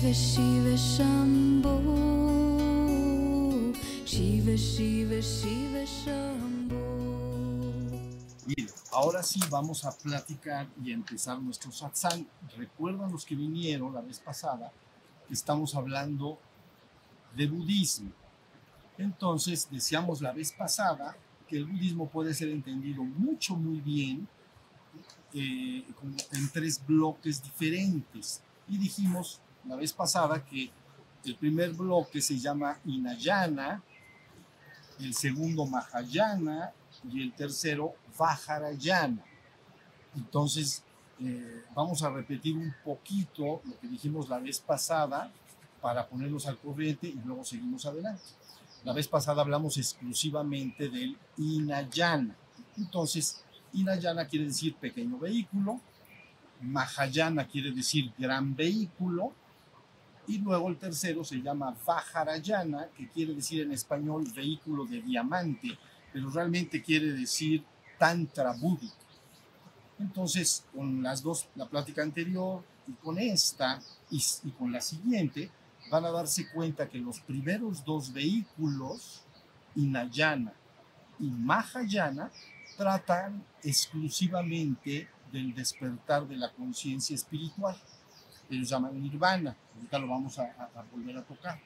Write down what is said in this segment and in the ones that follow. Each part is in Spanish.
Shiva Shiva Shambho Shiva Shiva Shiva Shambho Bien, ahora sí vamos a platicar y a empezar nuestro satsang. Recuerdan los que vinieron la vez pasada, estamos hablando de budismo. Entonces, decíamos la vez pasada que el budismo puede ser entendido mucho, muy bien eh, como en tres bloques diferentes. Y dijimos la vez pasada que el primer bloque se llama Inayana, el segundo Mahayana y el tercero Vajrayana. Entonces, eh, vamos a repetir un poquito lo que dijimos la vez pasada para ponerlos al corriente y luego seguimos adelante. La vez pasada hablamos exclusivamente del Inayana. Entonces, Inayana quiere decir pequeño vehículo, Mahayana quiere decir gran vehículo, y luego el tercero se llama Vajrayana, que quiere decir en español vehículo de diamante, pero realmente quiere decir Tantra búdico. Entonces, con las dos, la plática anterior y con esta y, y con la siguiente, van a darse cuenta que los primeros dos vehículos, Inayana y Mahayana, tratan exclusivamente del despertar de la conciencia espiritual. Ellos llaman nirvana. Ahorita lo vamos a, a- a volver a tocar.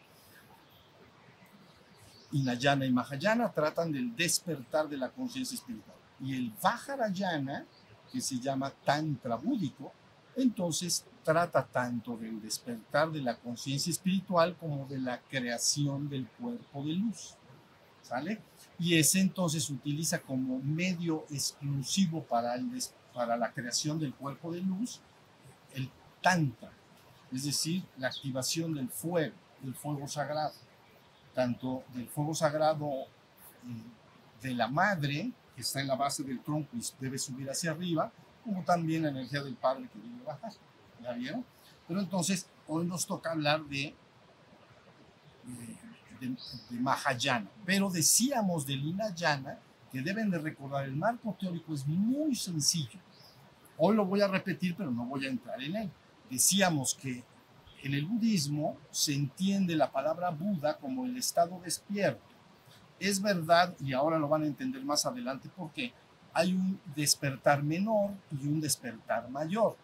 Inayana y Mahayana tratan del despertar de la conciencia espiritual. Y el Vajrayana, que se llama Tantra búdico, entonces trata tanto del despertar de la conciencia espiritual como de la creación del cuerpo de luz. ¿Sale? Y ese entonces utiliza como medio exclusivo para, el para la creación del cuerpo de luz el Tantra, es decir, la activación del fuego, del fuego sagrado, tanto del fuego sagrado mm, de la madre, que está en la base del tronco y debe subir hacia arriba, como también la energía del padre que debe bajar. ¿Ya vieron? Pero entonces, hoy nos toca hablar de, de, de- de Mahayana. Pero decíamos del Inayana que deben de recordar, el marco teórico es muy sencillo. Hoy lo voy a repetir, pero no voy a entrar en él. Decíamos que en el budismo se entiende la palabra Buda como el estado despierto. Es verdad, y ahora lo van a entender más adelante, porque hay un despertar menor y un despertar mayor.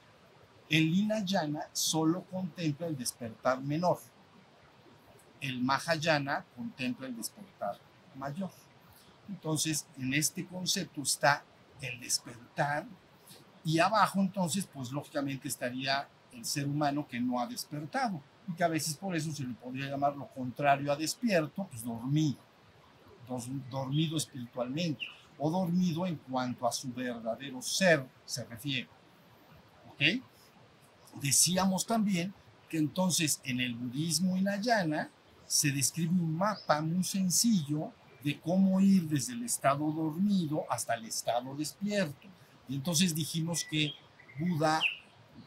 El Inayana solo contempla el despertar menor. El Mahayana contempla el despertar mayor. Entonces, en este concepto está el despertar y abajo entonces, pues lógicamente estaría el ser humano que no ha despertado y que a veces por eso se le podría llamar lo contrario a despierto, pues dormido, dormido espiritualmente o dormido en cuanto a su verdadero ser se refiere. ¿Ok? Decíamos también que entonces en el budismo Hinayana se describe un mapa muy sencillo de cómo ir desde el estado dormido hasta el estado despierto. Y entonces dijimos que Buda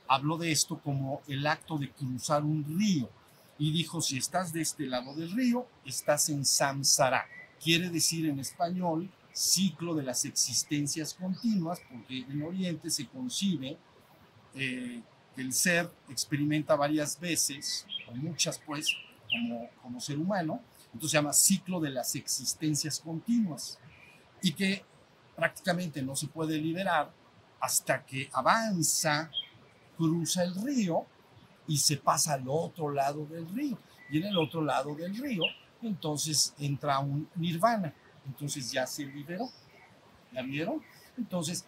habló de esto como el acto de cruzar un río. Y dijo, si estás de este lado del río, estás en samsara. Quiere decir en español ciclo de las existencias continuas, porque en Oriente se concibe eh, que el ser experimenta varias veces, o muchas pues, como, como ser humano, entonces se llama ciclo de las existencias continuas, y que prácticamente no se puede liberar hasta que avanza, cruza el río y se pasa al otro lado del río. Y en el otro lado del río, entonces entra un nirvana. Entonces ya se liberó. ¿Ya vieron? Entonces,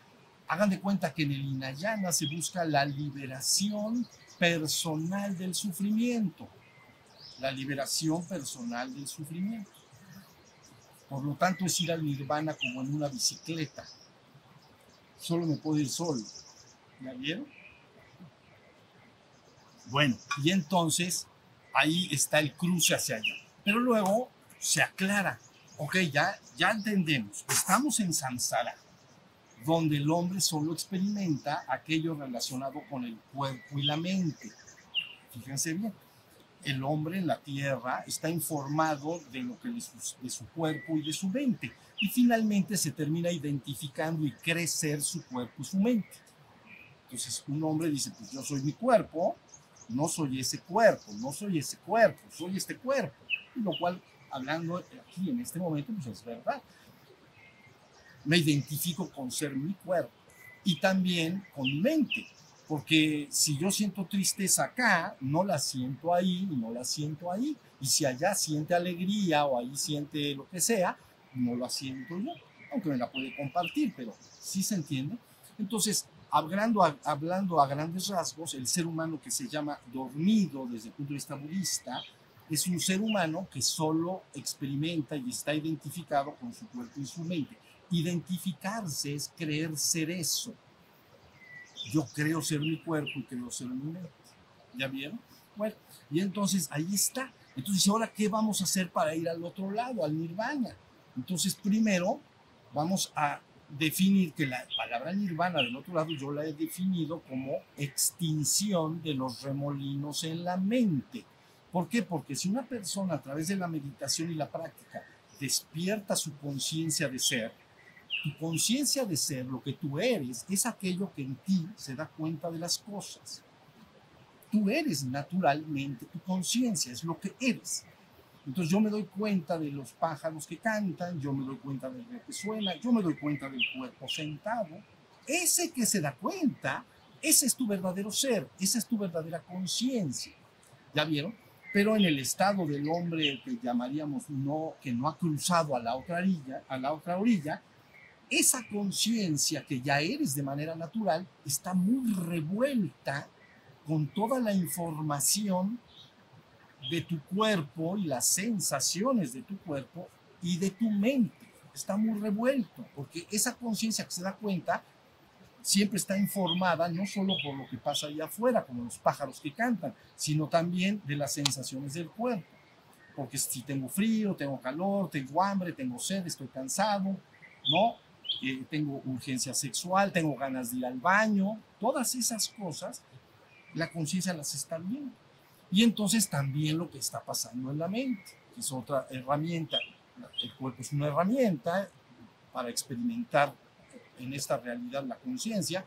hagan de cuenta que en el Hinayana se busca la liberación personal del sufrimiento. La liberación personal del sufrimiento. Por lo tanto, es ir al nirvana como en una bicicleta. Solo me puedo ir solo. ¿Ya vieron? Bueno, y entonces ahí está el cruce hacia allá. Pero luego se aclara. Ok, ya, ya entendemos. Estamos en Samsara, donde el hombre solo experimenta aquello relacionado con el cuerpo y la mente. Fíjense bien, el hombre en la tierra está informado de lo que de de su cuerpo y de su mente. Y finalmente se termina identificando y crecer su cuerpo y su mente. Entonces un hombre dice, pues yo soy mi cuerpo, no soy ese cuerpo, no soy ese cuerpo, soy este cuerpo. Lo cual, hablando aquí en este momento, pues es verdad. Me identifico con ser mi cuerpo y también con mi mente. Porque si yo siento tristeza acá, no la siento ahí y no la siento ahí. Y si allá siente alegría o ahí siente lo que sea, no la siento yo. Aunque me la puede compartir, pero sí se entiende. Entonces, hablando a, hablando a grandes rasgos, el ser humano que se llama dormido desde el punto de vista budista es un ser humano que solo experimenta y está identificado con su cuerpo y su mente. Identificarse es creer ser eso yo creo ser mi cuerpo y creo ser mi mente. ¿Ya vieron? Bueno, y entonces ahí está. Entonces, ahora, ¿qué vamos a hacer para ir al otro lado, al nirvana? Entonces, primero, vamos a definir que la palabra nirvana del otro lado yo la he definido como extinción de los remolinos en la mente. ¿Por qué? Porque si una persona a través de la meditación y la práctica despierta su conciencia de ser, tu conciencia de ser, lo que tú eres, es aquello que en ti se da cuenta de las cosas. Tú eres naturalmente, tu conciencia es lo que eres. Entonces yo me doy cuenta de los pájaros que cantan, yo me doy cuenta de lo que suena, yo me doy cuenta del cuerpo sentado. Ese que se da cuenta, ese es tu verdadero ser, esa es tu verdadera conciencia. ¿Ya vieron? Pero en el estado del hombre que llamaríamos no, que no ha cruzado a la otra orilla, a la otra orilla, esa conciencia que ya eres de manera natural está muy revuelta con toda la información de tu cuerpo y las sensaciones de tu cuerpo y de tu mente. Está muy revuelto, porque esa conciencia que se da cuenta siempre está informada no solo por lo que pasa allá afuera, como los pájaros que cantan, sino también de las sensaciones del cuerpo. Porque si tengo frío, tengo calor, tengo hambre, tengo sed, estoy cansado, ¿no? tengo urgencia sexual, tengo ganas de ir al baño, todas esas cosas, la conciencia las está viendo. Y entonces también lo que está pasando en la mente, que es otra herramienta. El cuerpo es una herramienta para experimentar en esta realidad la conciencia,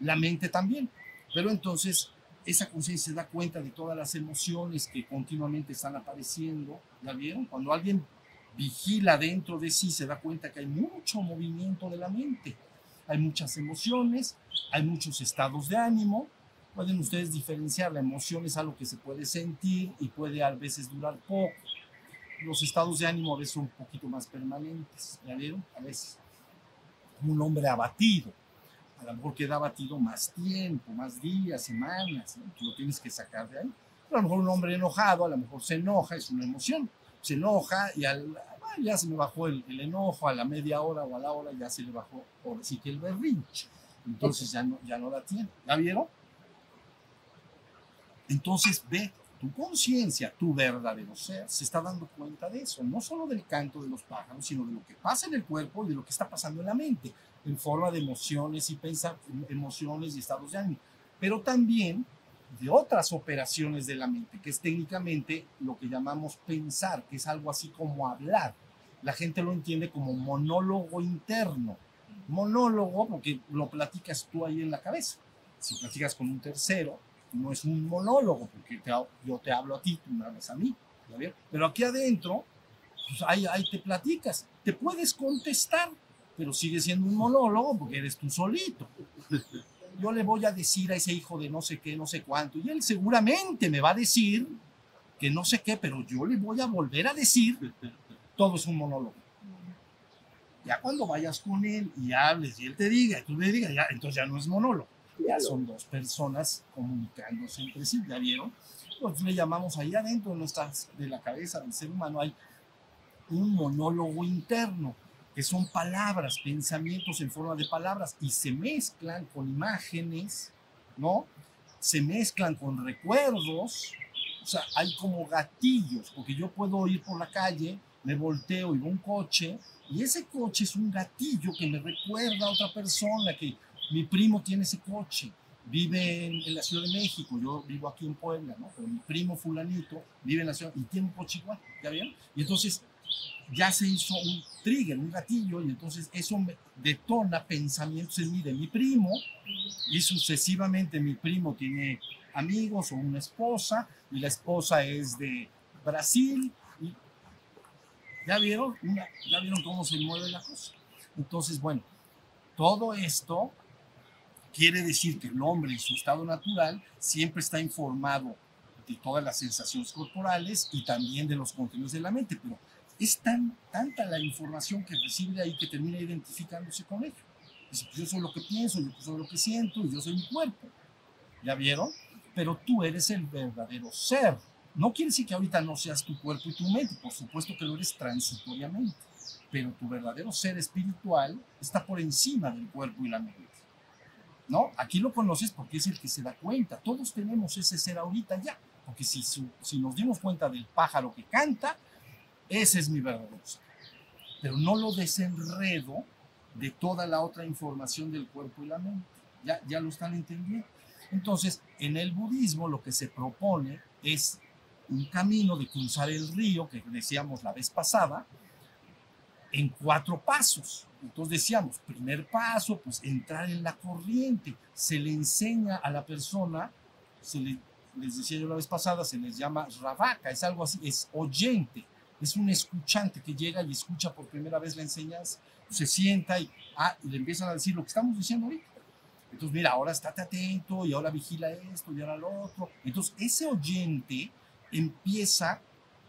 la mente también. Pero entonces esa conciencia se da cuenta de todas las emociones que continuamente están apareciendo. ¿Ya vieron? Cuando alguien vigila dentro de sí, se da cuenta que hay mucho movimiento de la mente, hay muchas emociones, hay muchos estados de ánimo. Pueden ustedes diferenciar, la emoción es algo que se puede sentir y puede a veces durar poco. Los estados de ánimo a veces son un poquito más permanentes, ¿ya vieron? A veces. un hombre abatido, a lo mejor queda abatido más tiempo, más días, semanas, lo tienes que sacar de ahí. Pero a lo mejor un hombre enojado, a lo mejor se enoja, es una emoción se enoja y al, ya se me bajó el, enojo, a la media hora o a la hora ya se le bajó, por sí que el berrinche. Entonces ya no, ya no la tiene. ¿La vieron? Entonces ve, tu conciencia, tu verdadero ser, se está dando cuenta de eso, no solo del canto de los pájaros, sino de lo que pasa en el cuerpo y de lo que está pasando en la mente, en forma de emociones y pensar, emociones y estados de ánimo. Pero también de otras operaciones de la mente, que es técnicamente lo que llamamos pensar, que es algo así como hablar. La gente lo entiende como monólogo interno. Monólogo porque lo platicas tú ahí en la cabeza. Si platicas con un tercero, no es un monólogo, porque yo te hablo a ti, tú me hablas a mí. Pero aquí adentro, pues ahí, ahí te platicas. Te puedes contestar, pero sigue siendo un monólogo porque eres tú solito yo le voy a decir a ese hijo de no sé qué, no sé cuánto, y él seguramente me va a decir que no sé qué, pero yo le voy a volver a decir, todo es un monólogo. Ya cuando vayas con él y hables y él te diga, y tú le digas, ya, entonces ya no es monólogo. Ya son dos personas comunicándose entre sí, ¿ya vieron? Entonces le llamamos ahí adentro de, nuestras, de la cabeza del ser humano, hay un monólogo interno que son palabras, pensamientos en forma de palabras y se mezclan con imágenes, ¿no? Se mezclan con recuerdos, o sea, hay como gatillos, porque yo puedo ir por la calle, me volteo y veo un coche, y ese coche es un gatillo que me recuerda a otra persona, que mi primo tiene ese coche, vive en, la Ciudad de México, yo vivo aquí en Puebla, ¿no? Pero mi primo fulanito vive en la ciudad y tiene un coche igual, ¿ya vieron? Y entonces ya se hizo un trigger, un gatillo, y entonces eso me detona pensamientos en mí de mi primo, y sucesivamente mi primo tiene amigos o una esposa, y la esposa es de Brasil, y ya vieron, ya vieron cómo se mueve la cosa. Entonces, bueno, todo esto quiere decir que el hombre en su estado natural siempre está informado de todas las sensaciones corporales y también de los contenidos de la mente, pero es tan, tanta la información que recibe de ahí que termina identificándose con ello. Dice, pues yo soy lo que pienso, yo soy lo que siento yo soy mi cuerpo. ¿Ya vieron? Pero tú eres el verdadero ser. No quiere decir que ahorita no seas tu cuerpo y tu mente, por supuesto que lo eres transitoriamente, pero tu verdadero ser espiritual está por encima del cuerpo y la mente. ¿No? Aquí lo conoces porque es el que se da cuenta. Todos tenemos ese ser ahorita ya, porque si, si nos dimos cuenta del pájaro que canta, ese es mi verdadero ser. Pero no lo desenredo de toda la otra información del cuerpo y la mente. Ya, ya lo están entendiendo. Entonces, en el budismo lo que se propone es un camino de cruzar el río, que decíamos la vez pasada, en cuatro pasos. Entonces decíamos, primer paso, pues entrar en la corriente. Se le enseña a la persona, se le, les decía yo la vez pasada, se les llama rabaka, es algo así, es oyente es un escuchante que llega y escucha por primera vez la enseñanza, se sienta y, ah, y le empiezan a decir lo que estamos diciendo ahorita. Entonces, mira, ahora estate atento y ahora vigila esto y ahora lo otro. Entonces, ese oyente empieza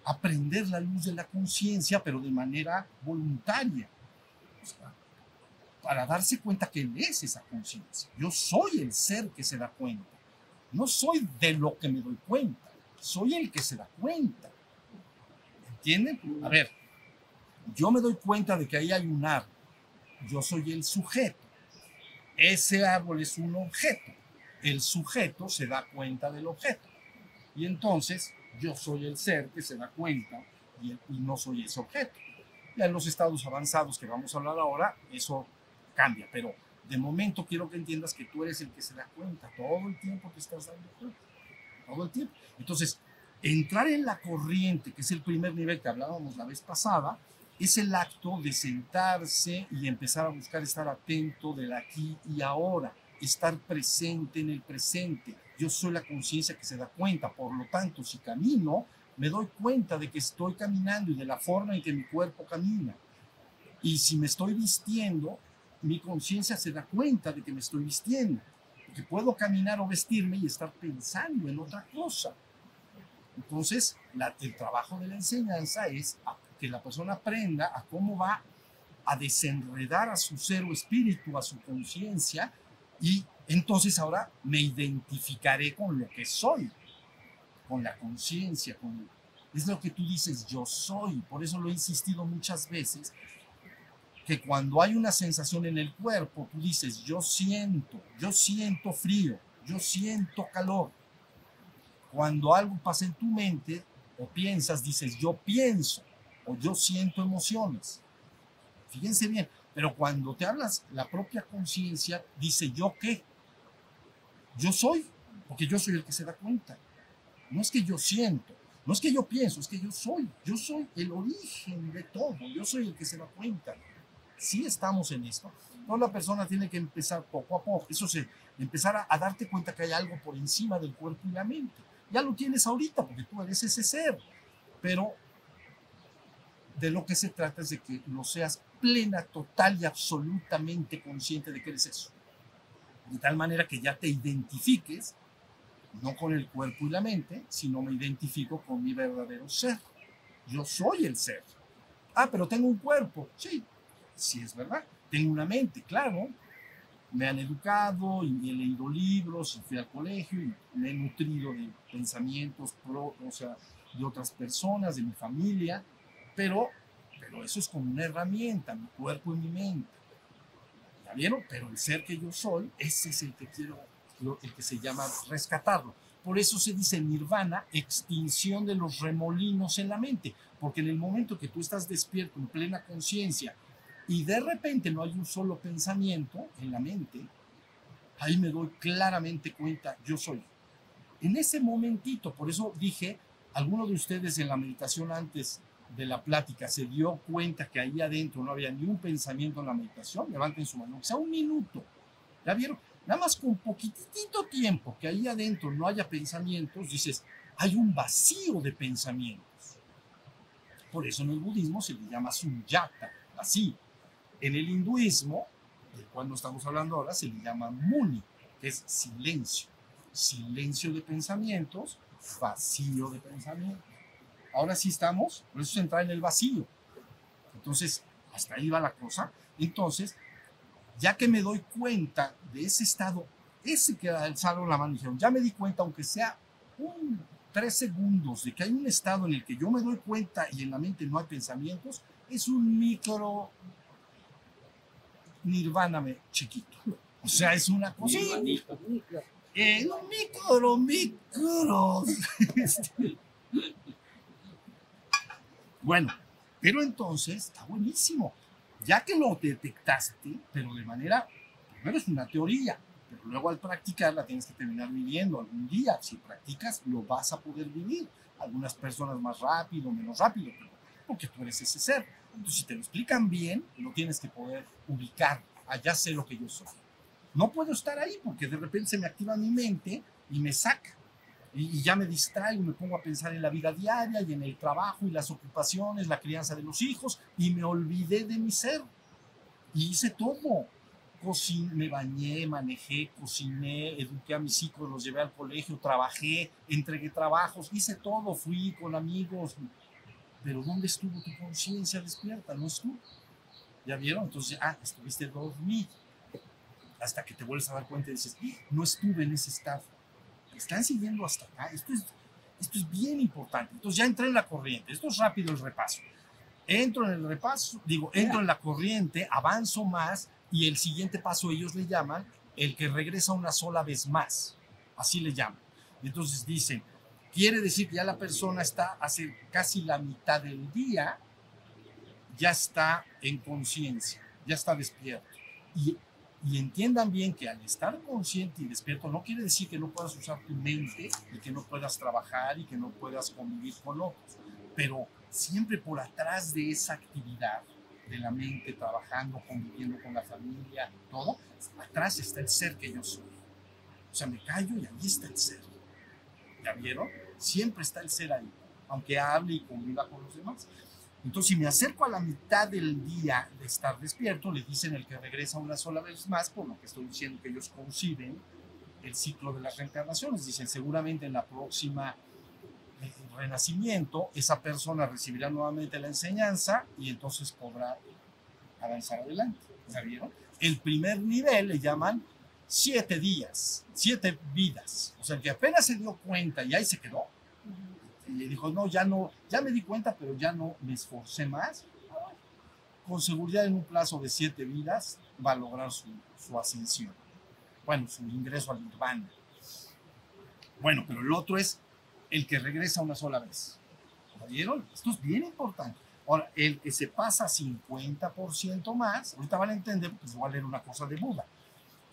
a prender la luz de la conciencia, pero de manera voluntaria, para darse cuenta que él es esa conciencia. Yo soy el ser que se da cuenta. No soy de lo que me doy cuenta, soy el que se da cuenta. ¿Entienden? A ver, yo me doy cuenta de que ahí hay un árbol. Yo soy el sujeto. Ese árbol es un objeto. El sujeto se da cuenta del objeto. Y entonces yo soy el ser que se da cuenta y, no soy ese objeto. Ya en los estados avanzados que vamos a hablar ahora, eso cambia. Pero de momento quiero que entiendas que tú eres el que se da cuenta todo el tiempo que estás dando cuenta. Todo el tiempo. Entonces, Entrar en la corriente, que es el primer nivel que hablábamos la vez pasada, es el acto de sentarse y empezar a buscar estar atento del aquí y ahora, estar presente en el presente. Yo soy la conciencia que se da cuenta, por lo tanto, si camino, me doy cuenta de que estoy caminando y de la forma en que mi cuerpo camina. Y si me estoy vistiendo, mi conciencia se da cuenta de que me estoy vistiendo, que puedo caminar o vestirme y estar pensando en otra cosa. Entonces, el trabajo de la enseñanza es que la persona aprenda a cómo va a desenredar a su ser o espíritu, a su conciencia, y entonces ahora me identificaré con lo que soy, con la conciencia, con... Es lo que tú dices, yo soy. Por eso lo he insistido muchas veces, que cuando hay una sensación en el cuerpo, tú dices, yo siento, yo siento frío, yo siento calor, cuando algo pasa en tu mente o piensas, dices yo pienso o yo siento emociones. Fíjense bien, pero cuando te hablas la propia conciencia, dice yo qué. Yo soy, porque yo soy el que se da cuenta. No es que yo siento, no es que yo pienso, es que yo soy. Yo soy el origen de todo, yo soy el que se da cuenta. Si estamos en esto, toda la persona tiene que empezar poco a poco, eso se, empezar a, a darte cuenta que hay algo por encima del cuerpo y la mente ya lo tienes ahorita porque tú eres ese ser. Pero de lo que se trata es de que lo seas plena, total y absolutamente consciente de que eres eso. De tal manera que ya te identifiques, no con el cuerpo y la mente, sino me identifico con mi verdadero ser. Yo soy el ser. Ah, pero tengo un cuerpo. Sí, sí es verdad. Tengo una mente, claro, me han educado y he leído libros y fui al colegio y me he nutrido de pensamientos pro, o sea, de otras personas, de mi familia, pero, pero eso es como una herramienta, mi cuerpo y mi mente. ¿Ya vieron? Pero el ser que yo soy, ese es el que quiero, el que se llama rescatarlo. Por eso se dice nirvana, extinción de los remolinos en la mente, porque en el momento que tú estás despierto en plena conciencia y de repente no hay un solo pensamiento en la mente, ahí me doy claramente cuenta, yo soy. En ese momentito, por eso dije, alguno de ustedes en la meditación antes de la plática se dio cuenta que ahí adentro no había ni un pensamiento en la meditación, levanten su mano, o sea, un minuto. ¿Ya vieron? Nada más con poquitito tiempo que ahí adentro no haya pensamientos, dices, hay un vacío de pensamientos. Por eso en el budismo se le llama sunyata, así. En el hinduismo, del cual no estamos hablando ahora, se le llama muni, que es silencio. Silencio de pensamientos, vacío de pensamientos. Ahora sí estamos, por eso es entrar en el vacío. Entonces, hasta ahí va la cosa. Entonces, ya que me doy cuenta de ese estado, ese que alzaron la mano y dijeron, ya me di cuenta, aunque sea un tres segundos de que hay un estado en el que yo me doy cuenta y en la mente no hay pensamientos, es un micro nirvana chiquito. O sea, es una cosa. Eh, un micro, micro. Este, bueno, pero entonces está buenísimo. Ya que lo detectaste, pero de manera, primero es una teoría, pero luego al practicarla tienes que terminar viviendo algún día. Si practicas, lo vas a poder vivir. Algunas personas más rápido, menos rápido, pero porque tú eres ese ser. Entonces, si te lo explican bien, lo tienes que poder ubicar. Allá sé lo que yo soy. No puedo estar ahí porque de repente se me activa mi mente y me saca y, ya me distraigo, me pongo a pensar en la vida diaria y en el trabajo y las ocupaciones, la crianza de los hijos y me olvidé de mi ser. Y hice todo. Cociné, me bañé, manejé, cociné, eduqué a mis hijos, los llevé al colegio, trabajé, entregué trabajos, hice todo, fui con amigos. Pero ¿dónde estuvo tu conciencia despierta? No estuvo. ¿Ya vieron? Entonces, ah, estuviste dormido. Hasta que te vuelves a dar cuenta y dices, no estuve en ese estado están siguiendo hasta acá. Esto es, esto es bien importante. Entonces ya entré en la corriente. Esto es rápido el repaso. Entro en el repaso, digo, entro en la corriente, avanzo más y el siguiente paso ellos le llaman el que regresa una sola vez más. Así le llaman. Entonces dicen, quiere decir que ya la persona está hace casi la mitad del día, ya está en conciencia, ya está despierto. Y y entiendan bien que al estar consciente y despierto no quiere decir que no puedas usar tu mente y que no puedas trabajar y que no puedas convivir con otros, pero siempre por atrás de esa actividad de la mente, trabajando, conviviendo con la familia, todo, atrás está el ser que yo soy. O sea, me callo y ahí está el ser. ¿Ya vieron? Siempre está el ser ahí, aunque hable y conviva con los demás. Entonces, si me acerco a la mitad del día de estar despierto, le dicen el que regresa una sola vez más, por lo que estoy diciendo que ellos conciben el ciclo de las reencarnaciones. Dicen, seguramente en la próxima eh, renacimiento, esa persona recibirá nuevamente la enseñanza y entonces podrá avanzar adelante. ¿Ya vieron? El primer nivel le llaman siete días, siete vidas. O sea, el que apenas se dio cuenta y ahí se quedó, y dijo, no, ya no, ya me di cuenta, pero ya no me esforcé más. Con seguridad en un plazo de siete vidas va a lograr su, su ascensión. Bueno, su ingreso al nirvana. Bueno, pero el otro es el que regresa una sola vez. vieron? Esto es bien importante. Ahora, el que se pasa 50% más, ahorita van a entender, pues voy a leer una cosa de Buda.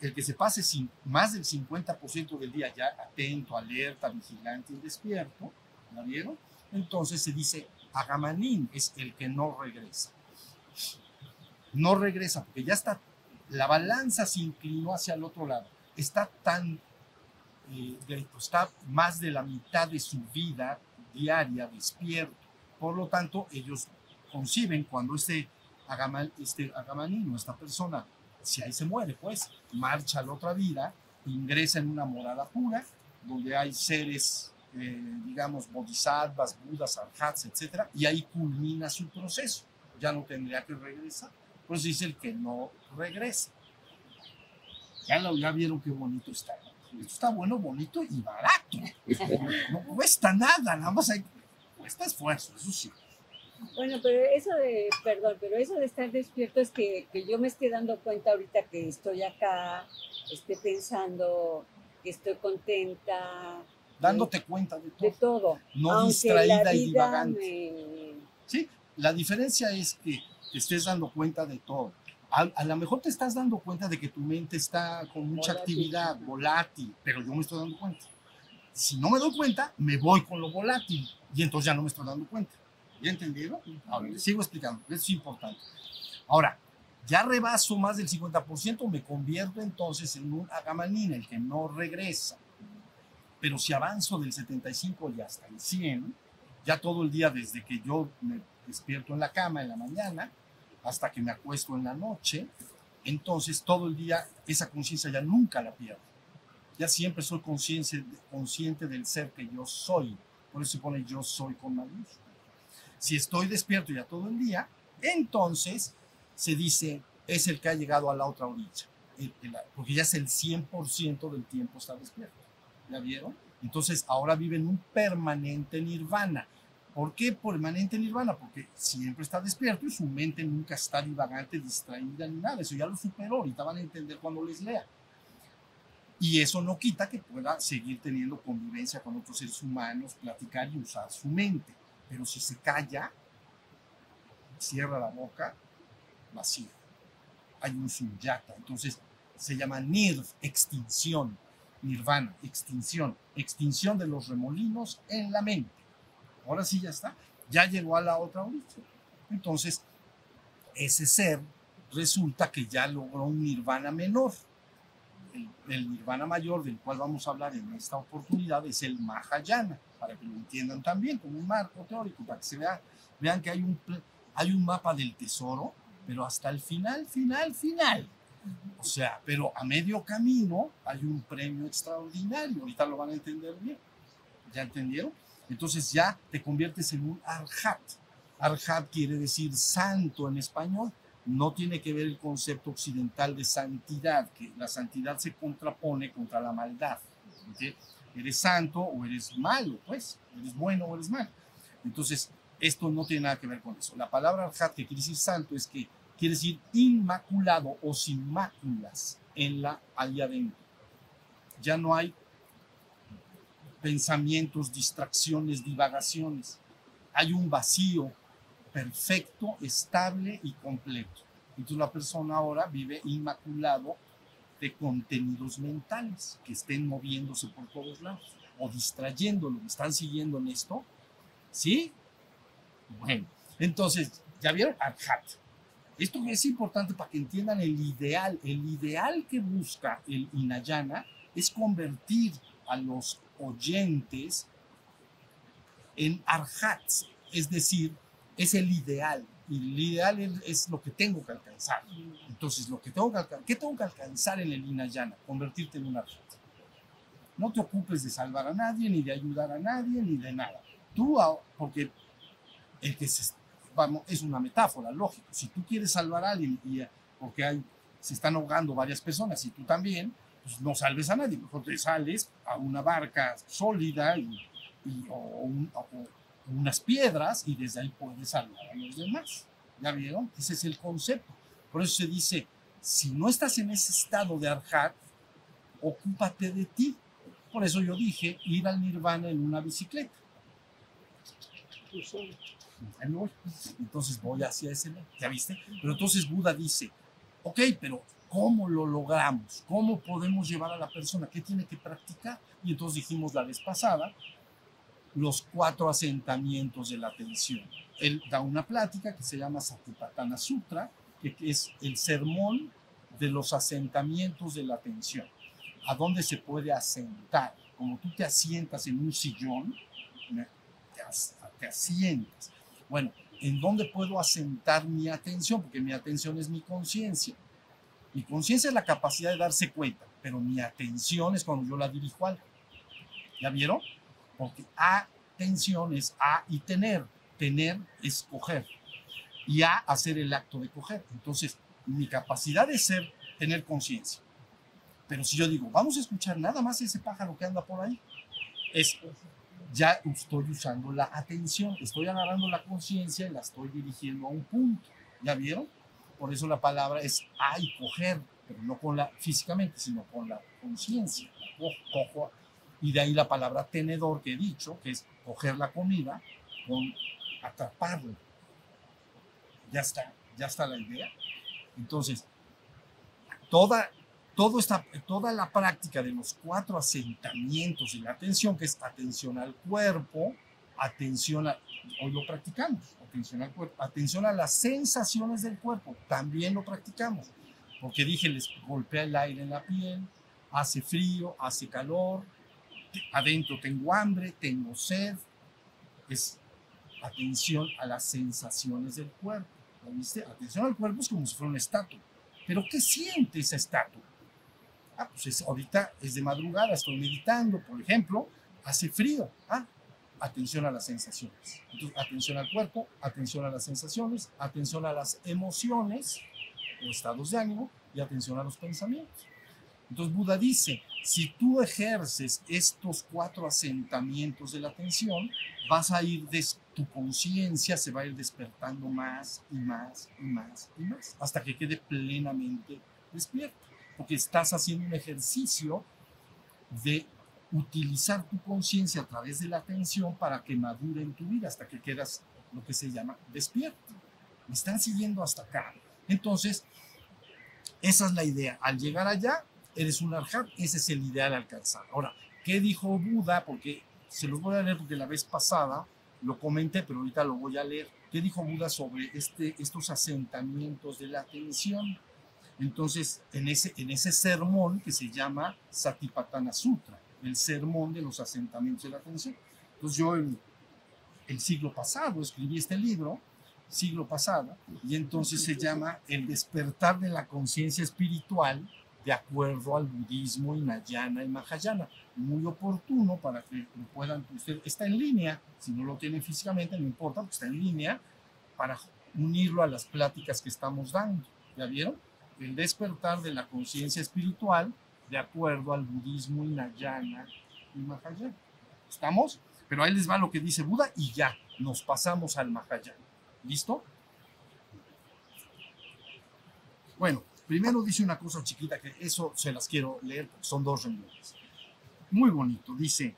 El que se pase sin, más del 50% del día ya atento, alerta, vigilante y despierto, ¿La vieron? Entonces se dice, Agamanín es el que no regresa. No regresa porque ya está, la balanza se inclinó hacia el otro lado. Está tan, eh, está más de la mitad de su vida diaria despierto. Por lo tanto, ellos conciben cuando este, Agaman, este esta persona, si ahí se muere, pues marcha a la otra vida, ingresa en una morada pura, donde hay seres eh, digamos, bodhisattvas, budas, arhats, etcétera, y ahí culmina su proceso. Ya no tendría que regresar. Pues dice el que no regresa. Ya, lo, ya vieron qué bonito está. Esto está bueno, bonito y barato. No cuesta nada, nada más hay, cuesta esfuerzo, eso sí. Bueno, pero eso de, perdón, pero eso de estar despierto es que, que yo me esté dando cuenta ahorita que estoy acá, esté pensando que estoy contenta, dándote cuenta de todo. De todo. No distraída y divagante. Sí, la diferencia es que te estés dando cuenta de todo. A, lo mejor te estás dando cuenta de que tu mente está con mucha actividad, volátil, pero yo me estoy dando cuenta. Si no me doy cuenta, me voy con lo volátil y entonces ya no me estoy dando cuenta. ¿Ya entendieron? Ahora, les sigo explicando, eso es importante. Ahora, ya rebaso más del 50%, me convierto entonces en un agamanina, el que no regresa. Pero si avanzo del 75 y hasta el 100, ya todo el día desde que yo me despierto en la cama en la mañana hasta que me acuesto en la noche, entonces todo el día esa conciencia ya nunca la pierdo. Ya siempre soy consciente, consciente del ser que yo soy. Por eso se pone yo soy con mayúscula. Si estoy despierto ya todo el día, entonces se dice es el que ha llegado a la otra orilla. Porque ya es el 100% del tiempo está despierto. ¿Ya vieron? Entonces ahora vive en un permanente nirvana. ¿Por qué permanente nirvana? Porque siempre está despierto y su mente nunca está divagante, distraída ni nada. Eso ya lo superó. Ahorita van a entender cuando les lea. Y eso no quita que pueda seguir teniendo convivencia con otros seres humanos, platicar y usar su mente. Pero si se calla, cierra la boca, vacío. Hay un sunyata. Entonces se llama nirv, extinción. Nirvana, extinción. Extinción de los remolinos en la mente. Ahora sí ya está. Ya llegó a la otra orilla. Entonces, ese ser resulta que ya logró un nirvana menor el, nirvana mayor del cual vamos a hablar en esta oportunidad es el Mahayana, para que lo entiendan también como un marco teórico, para que se vea, vean que hay un, hay un mapa del tesoro, pero hasta el final, final, final. O sea, pero a medio camino hay un premio extraordinario, ahorita lo van a entender bien. ¿Ya entendieron? Entonces ya te conviertes en un arhat. Arhat quiere decir santo en español, no tiene que ver el concepto occidental de santidad, que la santidad se contrapone contra la maldad. Eres santo o eres malo, pues, eres bueno o eres malo. Entonces, esto no tiene nada que ver con eso. La palabra arhat, que quiere decir santo, es que quiere decir inmaculado o sin máculas en la allá adentro. Ya no hay pensamientos, distracciones, divagaciones. Hay un vacío perfecto, estable y completo. Entonces la persona ahora vive inmaculado de contenidos mentales que estén moviéndose por todos lados o distrayéndolo. ¿Me están siguiendo en esto? ¿Sí? Bueno, entonces, ¿ya vieron? Arhat. Esto es importante para que entiendan el ideal. El ideal que busca el Inayana es convertir a los oyentes en arhats, es decir, es el ideal. Y el ideal es, lo que tengo que alcanzar. Entonces, lo que tengo que alcanzar, ¿qué tengo que alcanzar en el Inayana? Convertirte en un arhat. No te ocupes de salvar a nadie, ni de ayudar a nadie, ni de nada. Tú, porque el que se, vamos, es una metáfora, lógico. Si tú quieres salvar a alguien y porque hay, se están ahogando varias personas y tú también, pues no salves a nadie. Mejor te sales a una barca sólida y, o, un, unas piedras y desde ahí puedes salvar a los demás. ¿Ya vieron? Ese es el concepto. Por eso se dice, si no estás en ese estado de arhat, ocúpate de ti. Por eso yo dije ir al nirvana en una bicicleta. Entonces voy hacia ese lado. ¿Ya viste? Pero entonces Buda dice, ok, pero ¿cómo lo logramos? ¿Cómo podemos llevar a la persona? ¿Qué tiene que practicar? Y entonces dijimos la vez pasada los cuatro asentamientos de la atención. Él da una plática que se llama Satipatthana Sutra, que es el sermón de los asentamientos de la atención. ¿A dónde se puede asentar? Como tú te asientas en un sillón, te, asientas. Bueno, ¿en dónde puedo asentar mi atención? Porque mi atención es mi conciencia. Mi conciencia es la capacidad de darse cuenta, pero mi atención es cuando yo la dirijo al. ¿Ya vieron? porque atención es a y tener, tener es coger y a hacer el acto de coger. Entonces, mi capacidad de ser, tener conciencia. Pero si yo digo, vamos a escuchar nada más ese pájaro que anda por ahí, es ya estoy usando la atención, estoy agarrando la conciencia y la estoy dirigiendo a un punto. ¿Ya vieron? Por eso la palabra es a y coger, pero no con la físicamente, sino con la conciencia. Cojo, y de ahí la palabra tenedor que he dicho, que es coger la comida con atraparlo. Ya está, ya está la idea. Entonces, toda, todo esta, toda la práctica de los cuatro asentamientos de la atención, que es atención al cuerpo, atención a, hoy lo practicamos, atención al cuerpo, atención a las sensaciones del cuerpo, también lo practicamos, porque dije, les golpea el aire en la piel, hace frío, hace calor, adentro tengo hambre, tengo sed, es atención a las sensaciones del cuerpo, ¿lo viste? Atención al cuerpo es como si fuera una estatua, pero ¿qué siente esa estatua? Ah, pues es, ahorita es de madrugada, estoy meditando, por ejemplo, hace frío. Ah, atención a las sensaciones. Entonces, atención al cuerpo, atención a las sensaciones, atención a las emociones o estados de ánimo y atención a los pensamientos. Entonces Buda dice, si tú ejerces estos cuatro asentamientos de la atención, vas a ir, des tu conciencia se va a ir despertando más y más y más y más, hasta que quede plenamente despierto, porque estás haciendo un ejercicio de utilizar tu conciencia a través de la atención para que madure en tu vida hasta que quedas lo que se llama despierto. Me están siguiendo hasta acá. Entonces, esa es la idea. Al llegar allá, eres un arhat, ese es el ideal alcanzar. Ahora, ¿qué dijo Buda? Porque se los voy a leer porque la vez pasada lo comenté, pero ahorita lo voy a leer. ¿Qué dijo Buda sobre este, estos asentamientos de la atención? Entonces, en ese, en ese sermón que se llama Satipatthana Sutra, el sermón de los asentamientos de la atención. Entonces yo el, el siglo pasado escribí este libro, siglo pasado, y entonces se llama El despertar de la conciencia espiritual de acuerdo al budismo Hinayana y Mahayana. Muy oportuno para que lo puedan, usted está en línea, si no lo tienen físicamente, no importa, porque está en línea, para unirlo a las pláticas que estamos dando. ¿Ya vieron? El despertar de la conciencia espiritual de acuerdo al budismo Hinayana y Mahayana. ¿Estamos? Pero ahí les va lo que dice Buda y ya, nos pasamos al Mahayana. ¿Listo? Bueno, primero dice una cosa chiquita que eso se las quiero leer porque son dos renglones. Muy bonito, dice,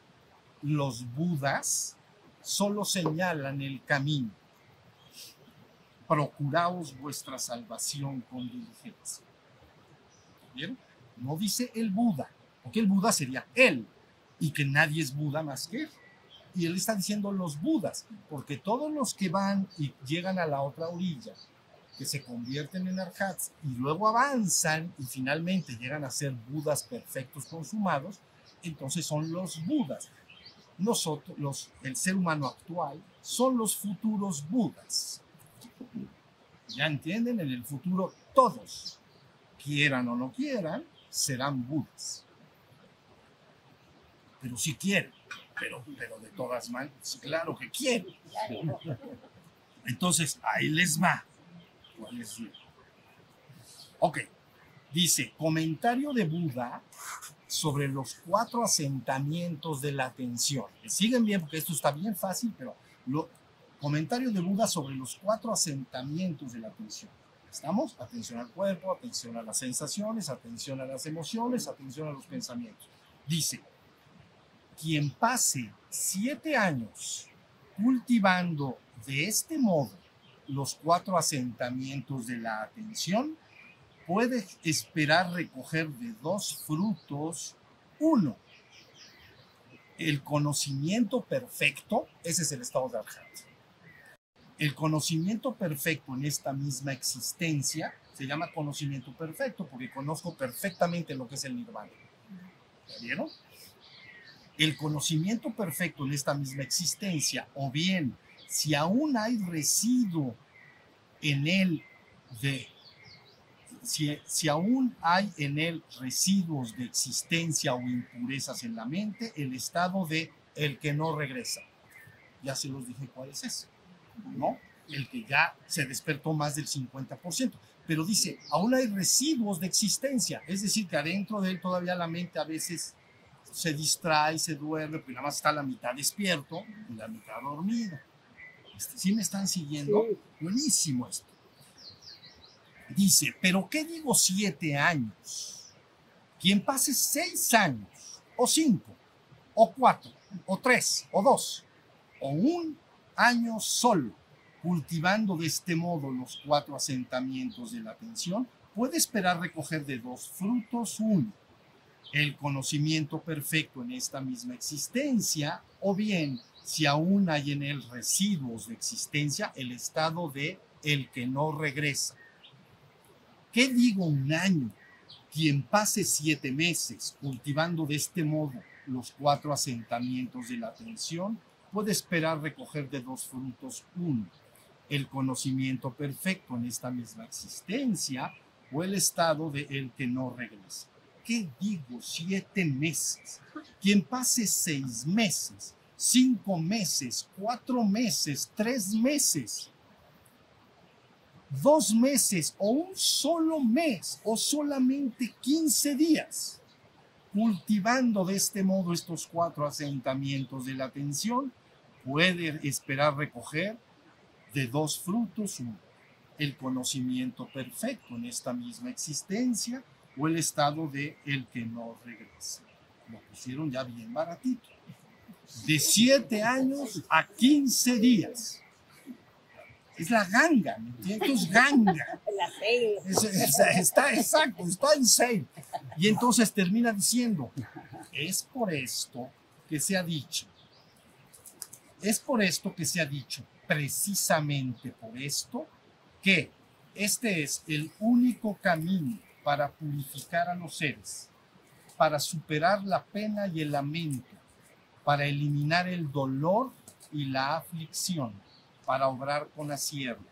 los budas solo señalan el camino. Procuraos vuestra salvación con diligencia. ¿Vieron? No dice el Buda, porque el Buda sería él, y que nadie es Buda más que él. Y él está diciendo los Budas, porque todos los que van y llegan a la otra orilla, que se convierten en arhats y luego avanzan y finalmente llegan a ser Budas perfectos consumados, entonces son los Budas. Nosotros, los, el ser humano actual, son los futuros Budas. ¿Ya entienden? En el futuro todos, quieran o no quieran, serán budas. Pero si quieren, pero, pero de todas maneras, claro que quieren. Entonces, ahí les va. Ok, dice, comentario de Buda sobre los cuatro asentamientos de la atención. Siguen bien porque esto está bien fácil, pero lo, comentario de Buda sobre los cuatro asentamientos de la atención. ¿Estamos? Atención al cuerpo, atención a las sensaciones, atención a las emociones, atención a los pensamientos. Dice, quien pase siete años cultivando de este modo los cuatro asentamientos de la atención, puede esperar recoger de dos frutos uno. El conocimiento perfecto, ese es el estado de Arhat el conocimiento perfecto en esta misma existencia se llama conocimiento perfecto porque conozco perfectamente lo que es el nirvana. ¿Ya vieron? El conocimiento perfecto en esta misma existencia, o bien si aún hay residuo en él de si, si, aún hay en él residuos de existencia o impurezas en la mente, el estado de el que no regresa. Ya se los dije cuál es ese. ¿No? El que ya se despertó más del 50%. Pero dice, aún hay residuos de existencia, es decir, que adentro de él todavía la mente a veces se distrae, se duerme, pero nada más está la mitad despierto y la mitad dormido. Este, ¿Sí me están siguiendo? Buenísimo esto. Dice, pero ¿qué digo siete años? Quien pase seis años, o cinco, o cuatro, o tres, o dos, o un años solo, cultivando de este modo los cuatro asentamientos de la atención, puede esperar recoger de dos frutos uno, el conocimiento perfecto en esta misma existencia, o bien, si aún hay en él residuos de existencia, el estado de el que no regresa. ¿Qué digo un año? Quien pase siete meses cultivando de este modo los cuatro asentamientos de la atención, puede esperar recoger de dos frutos uno, el conocimiento perfecto en esta misma existencia o el estado de el que no regresa. ¿Qué digo? Siete meses. Quien pase seis meses, cinco meses, cuatro meses, tres meses, dos meses o un solo mes o solamente 15 días, cultivando de este modo estos cuatro asentamientos de la atención, puede esperar recoger de dos frutos uno, el conocimiento perfecto en esta misma existencia o el estado de el que no regresa. Lo pusieron ya bien baratito. De 7 años a 15 días. Es la ganga, ¿me entiendes? Es ganga. La. Es- es- está exacto, está en sale. Y entonces termina diciendo, es por esto que se ha dicho, es por esto que se ha dicho, precisamente por esto, que este es el único camino para purificar a los seres, para superar la pena y el lamento, para eliminar el dolor y la aflicción, para obrar con acierto,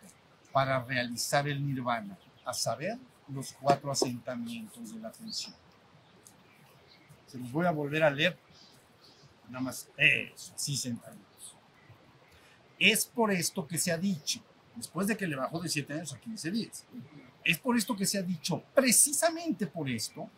para realizar el nirvana, a saber, los cuatro asentamientos de la atención. Se los voy a volver a leer, nada más, eso, así sentaditos. Es por esto que se ha dicho, después de que le bajó de 7 años a 15 días, es por esto que se ha dicho, precisamente por esto,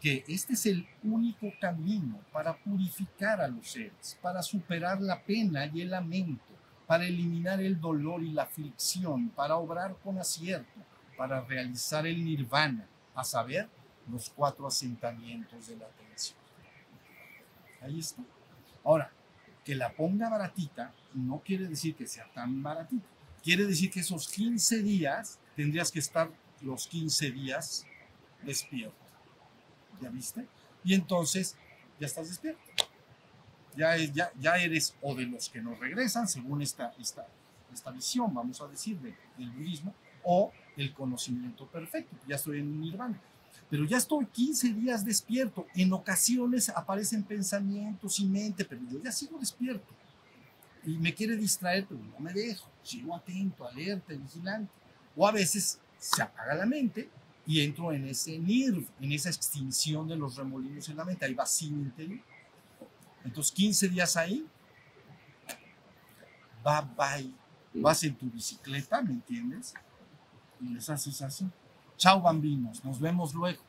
que este es el único camino para purificar a los seres, para superar la pena y el lamento, para eliminar el dolor y la aflicción, para obrar con acierto, para realizar el nirvana, a saber, los cuatro asentamientos de la atención. Ahí está. Ahora, que la ponga baratita no quiere decir que sea tan baratita. Quiere decir que esos 15 días tendrías que estar los 15 días despierto. ¿Ya viste? Y entonces ya estás despierto. Ya, es- ya, ya eres o de los que no regresan, según esta, visión, vamos a decir, de- del budismo, o el conocimiento perfecto. Ya estoy en nirvana. Pero ya estoy 15 días despierto. En ocasiones aparecen pensamientos y mente, pero yo ya sigo despierto. Y me quiere distraer, pero no me dejo. Sigo atento, alerta, vigilante. O a veces se apaga la mente y entro en ese nirv, en esa extinción de los remolinos en la mente. Hay vacío interior. Entonces, 15 días ahí, bye bye. Vas en tu bicicleta, ¿me entiendes? Y les haces así. Chao, bambinos, nos vemos luego.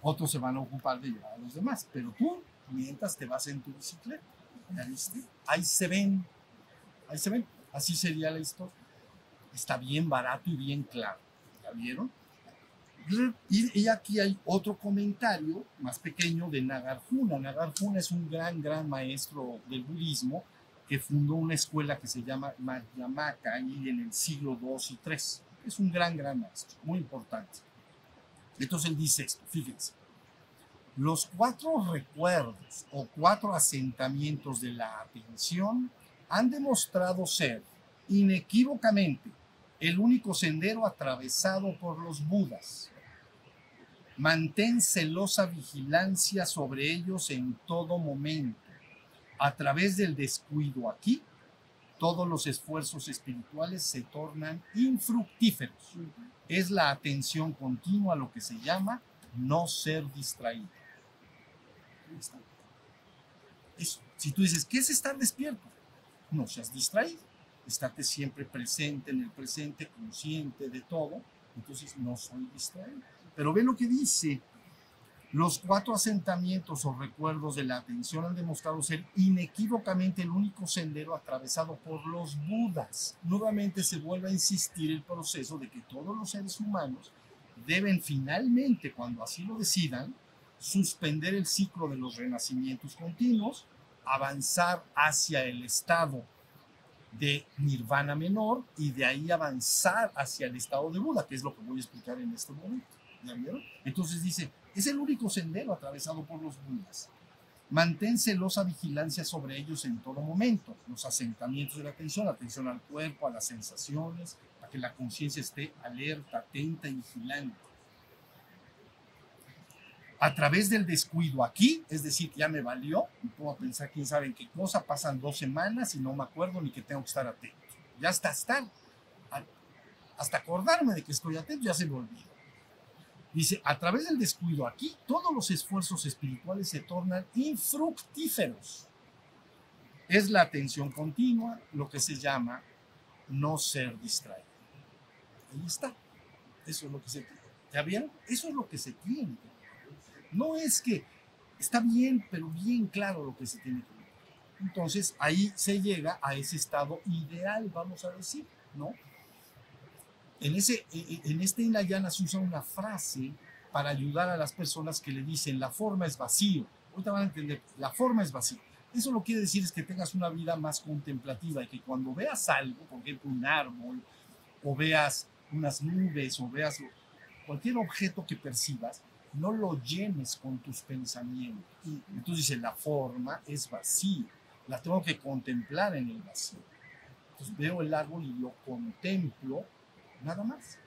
Otros se van a ocupar de llevar a los demás, pero tú, mientras te vas en tu bicicleta, ¿ya viste? Ahí se ven, ahí se ven. Así sería la historia. Está bien barato y bien claro. ¿Ya vieron? Y, y aquí hay otro comentario más pequeño de Nagarjuna. Nagarjuna es un gran, gran maestro del budismo que fundó una escuela que se llama Madhyamaka ahí en el siglo II y III. Es un gran, gran maestro, muy importante. Entonces él dice esto, fíjense. Los cuatro recuerdos o cuatro asentamientos de la atención han demostrado ser inequívocamente el único sendero atravesado por los Budas. Mantén celosa vigilancia sobre ellos en todo momento. A través del descuido aquí, todos los esfuerzos espirituales se tornan infructíferos. Es la atención continua lo que se llama no ser distraído. Eso. Si tú dices, ¿qué es estar despierto? No seas distraído. Estate siempre presente en el presente, consciente de todo. Entonces no soy distraído. Pero ve lo que dice. Los cuatro asentamientos o recuerdos de la atención han demostrado ser inequívocamente el único sendero atravesado por los budas. Nuevamente se vuelve a insistir el proceso de que todos los seres humanos deben finalmente, cuando así lo decidan, suspender el ciclo de los renacimientos continuos, avanzar hacia el estado de nirvana menor y de ahí avanzar hacia el estado de Buda, que es lo que voy a explicar en este momento. ¿Ya vieron? Entonces dice, es el único sendero atravesado por los Budas. Mantén celosa vigilancia sobre ellos en todo momento. Los asentamientos de la atención, atención al cuerpo, a las sensaciones, para que la conciencia esté alerta, atenta y vigilante. A través del descuido aquí, es decir, ya me valió, y puedo pensar quién sabe en qué cosa, pasan dos semanas y no me acuerdo ni que tengo que estar atento. Ya hasta estar, hasta acordarme de que estoy atento, ya se me olvidó. Dice, a través del descuido aquí, todos los esfuerzos espirituales se tornan infructíferos. Es la atención continua lo que se llama no ser distraído. Ahí está. Eso es lo que se tiene. ¿Ya vieron? Eso es lo que se tiene. No es que está bien, pero bien claro lo que se tiene que ver. Entonces ahí se llega a ese estado ideal, vamos a decir, ¿no? En, ese, e, e, en este Inayana se usa una frase para ayudar a las personas que le dicen la forma es vacío. Ahorita van a entender, la forma es vacío. Eso lo quiere decir es que tengas una vida más contemplativa y que cuando veas algo, por ejemplo un árbol, o veas unas nubes, o veas cualquier objeto que percibas, no lo llenes con tus pensamientos. Entonces dice, la forma es vacío, la tengo que contemplar en el vacío. Entonces veo el árbol y lo contemplo nada más.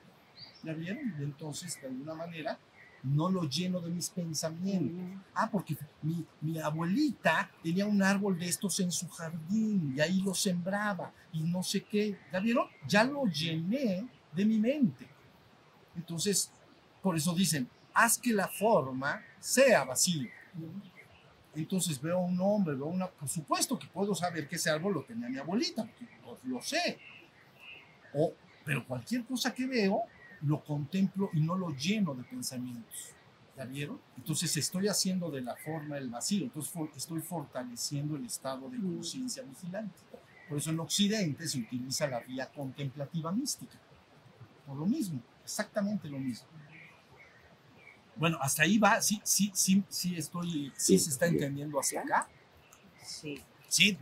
¿Ya vieron? Y entonces, de alguna manera, no lo lleno de mis pensamientos. Ah, porque mi, mi, abuelita tenía un árbol de estos en su jardín y ahí lo sembraba y no sé qué. ¿Ya vieron? Ya lo llené de mi mente. Entonces, por eso dicen, haz que la forma sea vacía. Entonces veo un hombre, veo una... Por supuesto que puedo saber que ese árbol lo tenía mi abuelita, porque lo, lo sé. O pero cualquier cosa que veo, lo contemplo y no lo lleno de pensamientos. ¿Ya vieron? Entonces estoy haciendo de la forma el vacío, entonces estoy fortaleciendo el estado de conciencia vigilante. Por eso en Occidente se utiliza la vía contemplativa mística. Por lo mismo, exactamente lo mismo. Bueno, hasta ahí va, sí, sí, sí, sí estoy, sí, se está entendiendo hacia acá. Sí. Sí,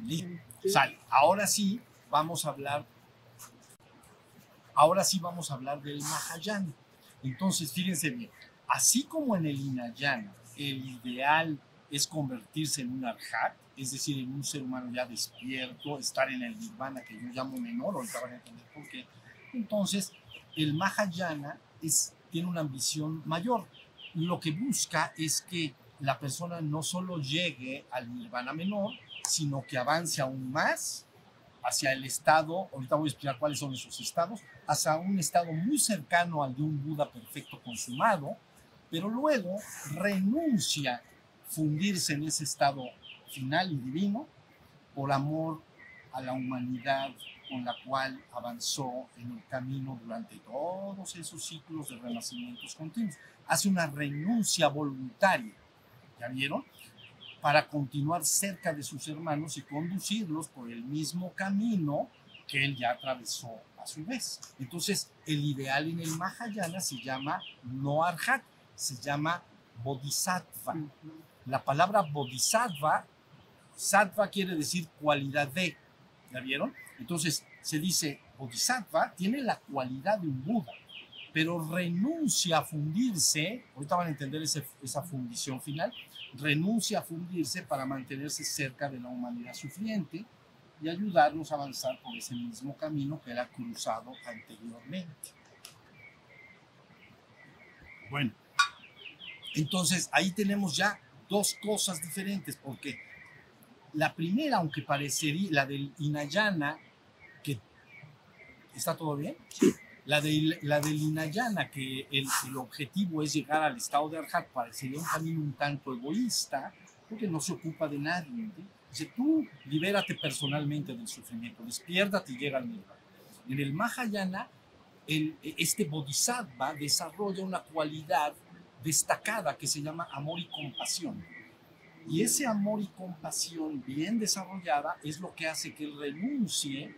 sale. Ahora sí, vamos a hablar Ahora sí vamos a hablar del Mahayana. Entonces, fíjense bien, así como en el Hinayana el ideal es convertirse en un arhat, es decir, en un ser humano ya despierto, estar en el nirvana que yo llamo menor, ahorita van a entender por qué. Entonces, el Mahayana es, tiene una ambición mayor. Lo que busca es que la persona no solo llegue al nirvana menor, sino que avance aún más hacia el estado, ahorita voy a explicar cuáles son esos estados, hacia un estado muy cercano al de un Buda perfecto consumado, pero luego renuncia fundirse en ese estado final y divino por amor a la humanidad con la cual avanzó en el camino durante todos esos ciclos de renacimientos continuos. Hace una renuncia voluntaria, ¿ya vieron? Para continuar cerca de sus hermanos y conducirlos por el mismo camino que él ya atravesó a su vez. Entonces, el ideal en el Mahayana se llama no arhat, se llama bodhisattva. La palabra bodhisattva, sattva quiere decir cualidad de, ¿ya vieron? Entonces, se dice bodhisattva tiene la cualidad de un Buda, pero renuncia a fundirse, ahorita van a entender esa fundición final, renuncia a fundirse para mantenerse cerca de la humanidad sufriente y ayudarnos a avanzar por ese mismo camino que era cruzado anteriormente. Bueno, entonces ahí tenemos ya dos cosas diferentes, porque la primera, aunque parecería la del Inayana, que está todo bien, la, de, la del Inayana, que el, el, objetivo es llegar al estado de Arhat, parecería un camino un tanto egoísta, porque no se ocupa de nadie. Dice, tú libérate personalmente del sufrimiento, despiértate y llega al nirvana. En el Mahayana, el, este bodhisattva desarrolla una cualidad destacada que se llama amor y compasión. Y ese amor y compasión bien desarrollada es lo que hace que él renuncie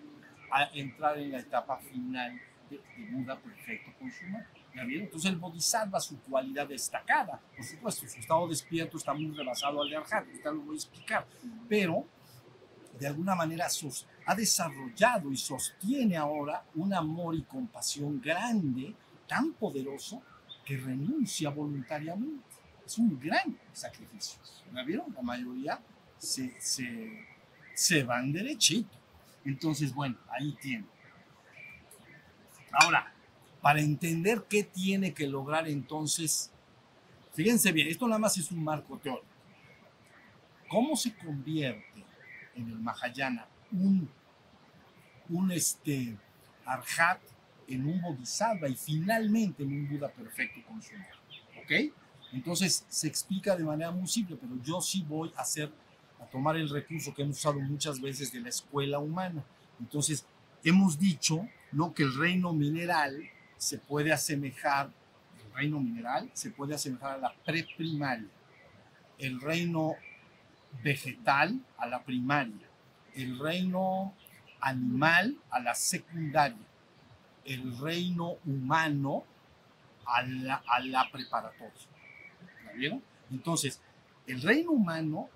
a entrar en la etapa final de, Buda perfecto consumado. Entonces el bodhisattva, su cualidad destacada, por supuesto, su estado despierto está muy rebasado al de Arhat, ahorita lo voy a explicar, pero de alguna manera ha desarrollado y sostiene ahora un amor y compasión grande, tan poderoso, que renuncia voluntariamente. Es un gran sacrificio. ¿La vieron? La mayoría se, se, se van derechito. Entonces, bueno, ahí tienen. Ahora, para entender qué tiene que lograr entonces, fíjense bien, esto nada más es un marco teórico. ¿Cómo se convierte en el Mahayana un, un este, arhat en un bodhisattva y finalmente en un Buda perfecto consumado? ¿Ok? Entonces se explica de manera muy simple, pero yo sí voy a hacer, a tomar el recurso que hemos usado muchas veces de la escuela humana. Entonces, hemos dicho, ¿no? Que el reino mineral se puede asemejar, el reino mineral se puede asemejar a la preprimaria, el reino vegetal a la primaria, el reino animal a la secundaria, el reino humano a la, a la preparatoria. ¿La vieron? Entonces, el reino humano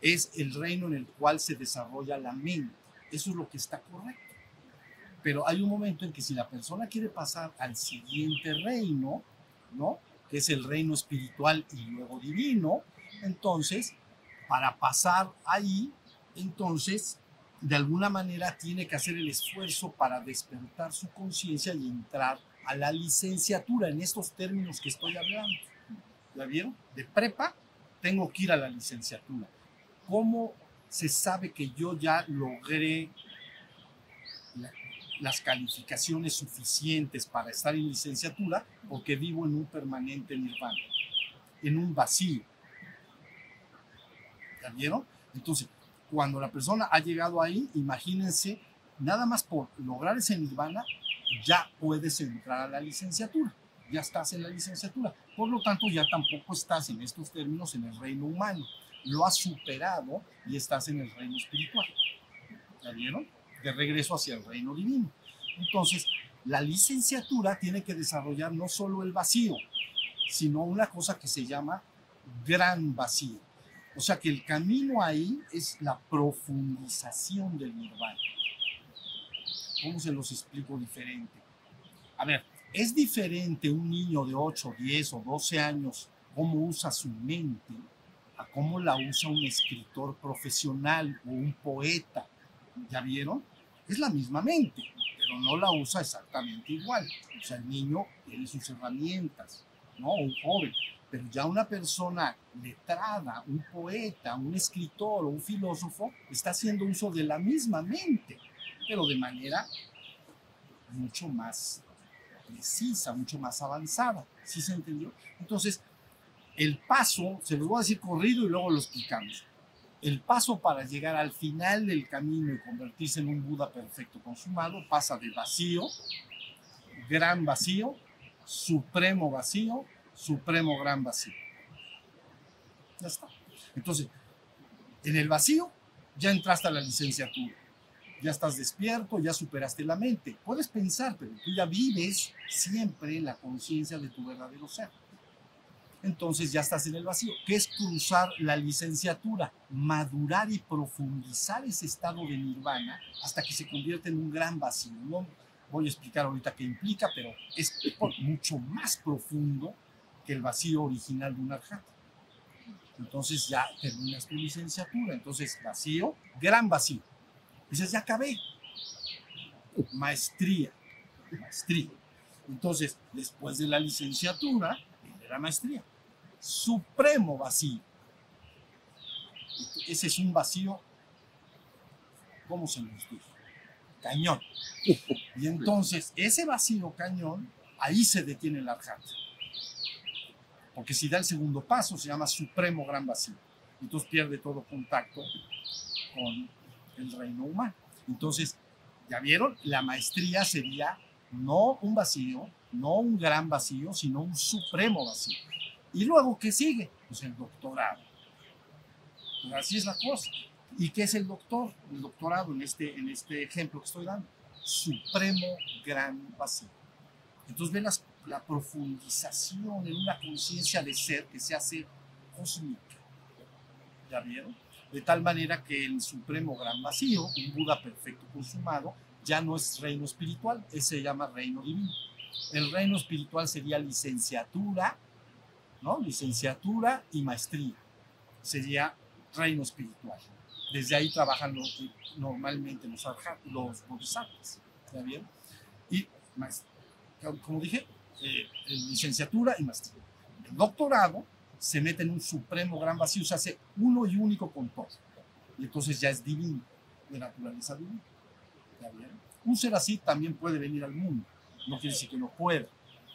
es el reino en el cual se desarrolla la mente. Eso es lo que está correcto. Pero hay un momento en que si la persona quiere pasar al siguiente reino, ¿no? Que es el reino espiritual y luego divino, entonces, para pasar ahí, entonces, de alguna manera tiene que hacer el esfuerzo para despertar su conciencia y entrar a la licenciatura en estos términos que estoy hablando. ¿La vieron? De prepa, tengo que ir a la licenciatura. ¿Cómo se sabe que yo ya logré las calificaciones suficientes para estar en licenciatura? Porque vivo en un permanente nirvana, en un vacío. ¿Ya vieron? Entonces, cuando la persona ha llegado ahí, imagínense, nada más por lograr ese nirvana, ya puedes entrar a la licenciatura. Ya estás en la licenciatura. Por lo tanto, ya tampoco estás en estos términos en el reino humano. Lo has superado y estás en el reino espiritual. ¿Ya vieron? De regreso hacia el reino divino. Entonces, la licenciatura tiene que desarrollar no solo el vacío, sino una cosa que se llama gran vacío. O sea que el camino ahí es la profundización del nirvana. ¿Cómo se los explico diferente? A ver, es diferente un niño de 8, 10 o 12 años cómo usa su mente a cómo la usa un escritor profesional o un poeta. ¿Ya vieron? Es la misma mente, pero no la usa exactamente igual. O sea, el niño tiene sus herramientas, ¿no? Un joven. Pero ya una persona letrada, un poeta, un escritor o un filósofo, está haciendo uso de la misma mente, pero de manera mucho más precisa, mucho más avanzada. ¿Sí se entendió? Entonces, el paso, se los voy a decir corrido y luego lo explicamos. El paso para llegar al final del camino y convertirse en un Buda perfecto consumado pasa de vacío, gran vacío, supremo vacío, supremo gran vacío. Ya está. Entonces, en el vacío ya entraste a la licenciatura, ya estás despierto, ya superaste la mente. Puedes pensar, pero tú ya vives siempre la conciencia de tu verdadero ser. Entonces ya estás en el vacío, que es cruzar la licenciatura, madurar y profundizar ese estado de nirvana hasta que se convierte en un gran vacío. No voy a explicar ahorita qué implica, pero es mucho más profundo que el vacío original de un arhat. Entonces ya terminas tu licenciatura. Entonces, vacío, gran vacío. Dices, ya acabé. Maestría. Maestría. Entonces, después de la licenciatura, la maestría. Supremo vacío. Ese es un vacío, ¿cómo se nos dice? Cañón. Y entonces, ese vacío cañón, ahí se detiene el arhat. Porque si da el segundo paso, se llama supremo gran vacío. Entonces pierde todo contacto con el reino humano. Entonces, ¿ya vieron? La maestría sería no un vacío, no un gran vacío, sino un supremo vacío. ¿Y luego qué sigue? Pues el doctorado. Pues así es la cosa. ¿Y qué es el doctor? El doctorado en este, en este ejemplo que estoy dando. Supremo gran vacío. Entonces ven las- la profundización en una conciencia de ser que se hace cósmica. ¿Ya vieron? De tal manera que el supremo gran vacío, un Buda perfecto consumado, ya no es reino espiritual, ese se llama reino divino. El reino espiritual sería licenciatura, ¿no? Licenciatura y maestría. Sería reino espiritual. Desde ahí trabajan normalmente los, los bodhisattvas. ¿Ya vieron? Y, como dije, eh, licenciatura y maestría. El doctorado se mete en un supremo gran vacío, se hace uno y único con todo. Y entonces ya es divino, de naturaleza divina. ¿Ya vieron? Un ser así también puede venir al mundo. No quiere decir que no pueda.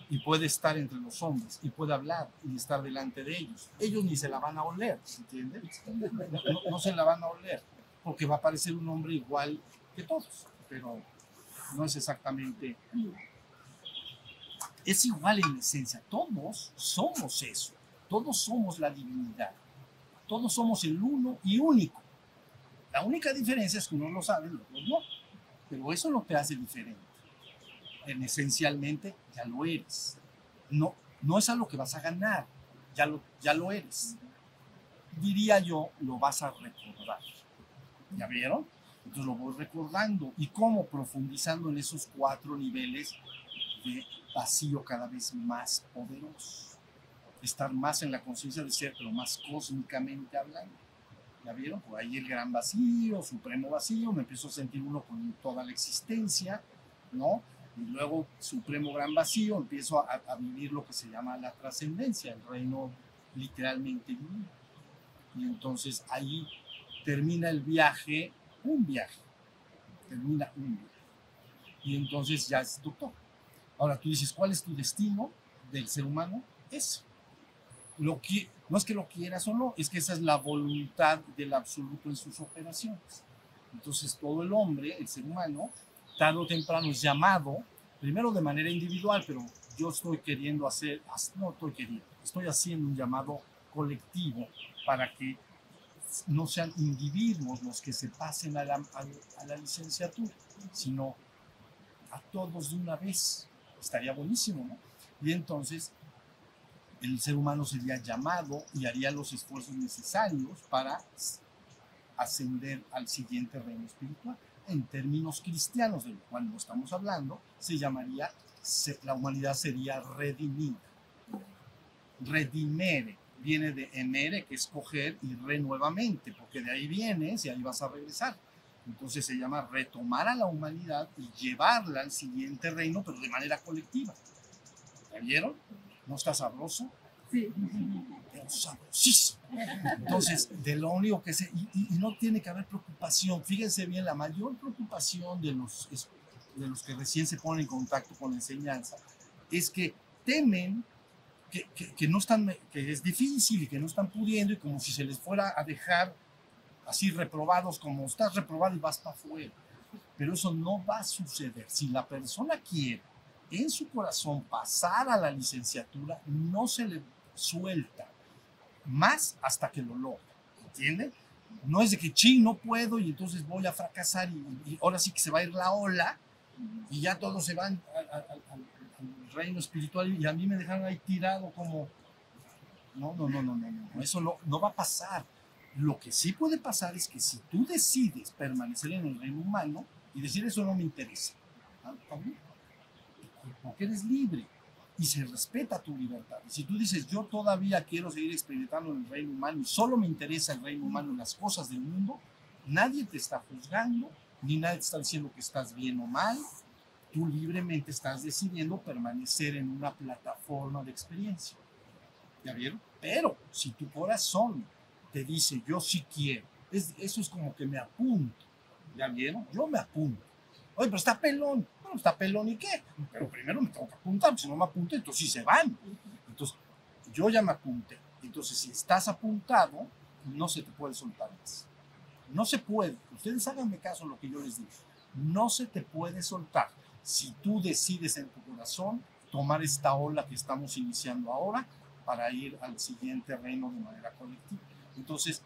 Y puede estar entre los hombres, y puede hablar, y estar delante de ellos. Ellos ni se la van a oler, ¿entiendes? No, se la van a oler, porque va a parecer un hombre igual que todos, pero no es exactamente es igual en esencia. Todos somos eso. Todos somos la divinidad. Todos somos el uno y único. La única diferencia es que unos lo saben, los otros no. Pero eso no te hace diferente. En esencialmente ya lo eres. No, no es algo que vas a ganar. Ya lo, ya lo eres. Diría yo, lo vas a recordar. ¿Ya vieron? Entonces lo voy recordando. ¿Y cómo? Profundizando en esos cuatro niveles de vacío cada vez más poderoso. Estar más en la conciencia de ser, pero más cósmicamente hablando. ¿Ya vieron? Por ahí el gran vacío, supremo vacío, me empiezo a sentir uno con toda la existencia, ¿no? Y luego, supremo gran vacío, empiezo a, a vivir lo que se llama la trascendencia, el reino literalmente divino. Y entonces ahí termina el viaje, un viaje, termina un viaje. Y entonces ya es doctor. Ahora tú dices, ¿cuál es tu destino del ser humano? Eso. Lo que, no es que lo quieras o no, es que esa es la voluntad del absoluto en sus operaciones. Entonces todo el hombre, el ser humano, tarde o temprano es llamado, primero de manera individual, pero yo estoy queriendo hacer, no estoy queriendo, estoy haciendo un llamado colectivo para que no sean individuos los que se pasen a la, a, a la licenciatura, sino a todos de una vez. Estaría buenísimo, ¿no? Y entonces el ser humano sería llamado y haría los esfuerzos necesarios para ascender al siguiente reino espiritual. En términos cristianos, del cual no estamos hablando, se llamaría, la humanidad sería redimida. Redimere viene de emere, que es coger, y re nuevamente, porque de ahí vienes y ahí vas a regresar. Entonces se llama retomar a la humanidad y llevarla al siguiente reino, pero de manera colectiva. ¿Ya vieron? ¿No está sabroso? Sí. Sabrosísimo. Entonces, de lo único que se... Y, y, y, no tiene que haber preocupación. Fíjense bien, la mayor preocupación de los, de los que recién se ponen en contacto con la enseñanza es que temen que, que, que no están, que es difícil y que no están pudiendo y como si se les fuera a dejar así reprobados como estás reprobado y vas para afuera. Pero eso no va a suceder. Si la persona quiere en su corazón pasar a la licenciatura, no se le suelta más hasta que lo logra. ¿Entienden? No es de que ching, no puedo y entonces voy a fracasar y, y, ahora sí que se va a ir la ola y ya todos se van al, al, al, al reino espiritual y a mí me dejaron ahí tirado como... No, no, no, no, no, no. Eso no, no va a pasar. Lo que sí puede pasar es que si tú decides permanecer en el reino humano y decir eso no me interesa, ¿ah? porque eres libre y se respeta tu libertad. Y si tú dices yo todavía quiero seguir experimentando en el reino humano y solo me interesa el reino humano y las cosas del mundo, nadie te está juzgando ni nadie te está diciendo que estás bien o mal. Tú libremente estás decidiendo permanecer en una plataforma de experiencia. ¿Ya vieron? Pero si tu corazón te dice, yo sí quiero. Es, eso es como que me apunto. ¿Ya vieron? Yo me apunto. Oye, pero está pelón. Bueno, está pelón y qué. Pero primero me tengo que apuntar. Si no me apunto, entonces sí se van. Entonces, yo ya me apunté. Entonces, si estás apuntado, no se te puede soltar más. No se puede. Ustedes háganme caso en lo que yo les digo. No se te puede soltar. Si tú decides en tu corazón tomar esta ola que estamos iniciando ahora para ir al siguiente reino de manera colectiva. Entonces,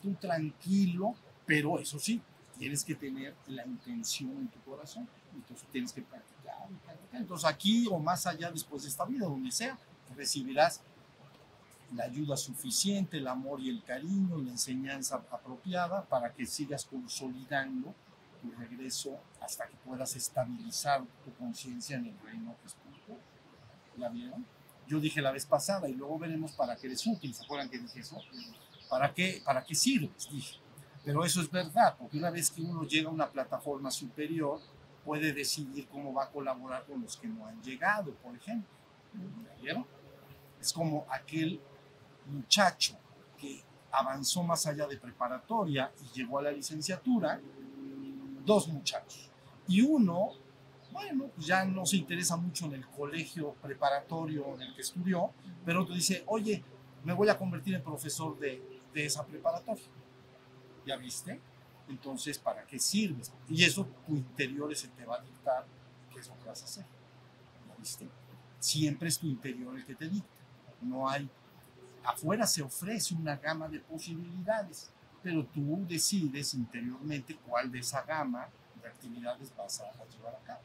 tú tranquilo, pero eso sí, tienes que tener la intención en tu corazón. Entonces, tienes que practicar. Entonces, aquí o más allá, después de esta vida, donde sea, recibirás la ayuda suficiente, el amor y el cariño, la enseñanza apropiada para que sigas consolidando tu regreso hasta que puedas estabilizar tu conciencia en el reino espiritual. ¿Ya vieron? yo dije la vez pasada y luego veremos para qué les útil. ¿Se acuerdan que dije eso? ¿Para qué, para qué sirves? Dije. Pero eso es verdad, porque una vez que uno llega a una plataforma superior, puede decidir cómo va a colaborar con los que no han llegado, por ejemplo. ¿Vieron? Es como aquel muchacho que avanzó más allá de preparatoria y llegó a la licenciatura, dos muchachos. Y uno, bueno, pues ya no se interesa mucho en el colegio preparatorio en el que estudió, pero otro dice, oye, me voy a convertir en profesor de, de esa preparatoria. ¿Ya viste? Entonces, ¿para qué sirves? Y eso tu interior se te va a dictar qué es lo que vas a hacer. ¿Ya viste? Siempre es tu interior el que te dicta. No hay afuera se ofrece una gama de posibilidades, pero tú decides interiormente cuál de esa gama de actividades vas a, llevar a cabo.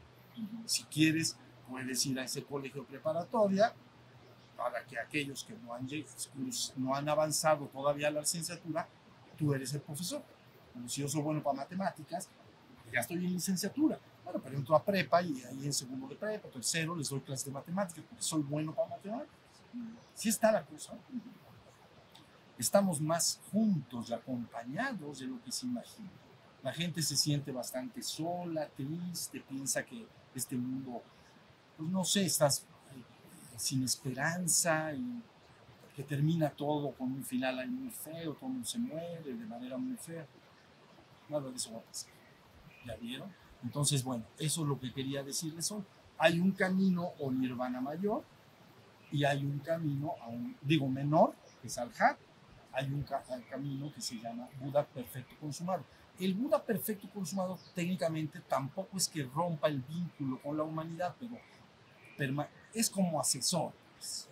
Si quieres, puedes ir a ese colegio preparatoria para que aquellos que no han, no han avanzado todavía a la licenciatura, tú eres el profesor. Como si yo soy bueno para matemáticas, ya estoy en licenciatura. Bueno, pero entro a prepa y ahí en segundo de prepa, tercero, les doy clases de matemáticas porque soy bueno para matemáticas. Si está la cosa. Estamos más juntos y acompañados de lo que se imagina. La gente se siente bastante sola, triste, piensa que este mundo, pues no sé, estás sin esperanza y que termina todo con un final ahí muy feo, todo el mundo se muere de manera muy fea. Nada de eso va a pasar. ¿Ya vieron? Entonces, bueno, eso es lo que quería decirles hoy. Hay un camino o nirvana mayor y hay un camino, a un, digo menor, que es al hay un ca- camino que se llama Buda perfecto consumado. El Buda perfecto consumado técnicamente tampoco es que rompa el vínculo con la humanidad, pero es como asesor. pues.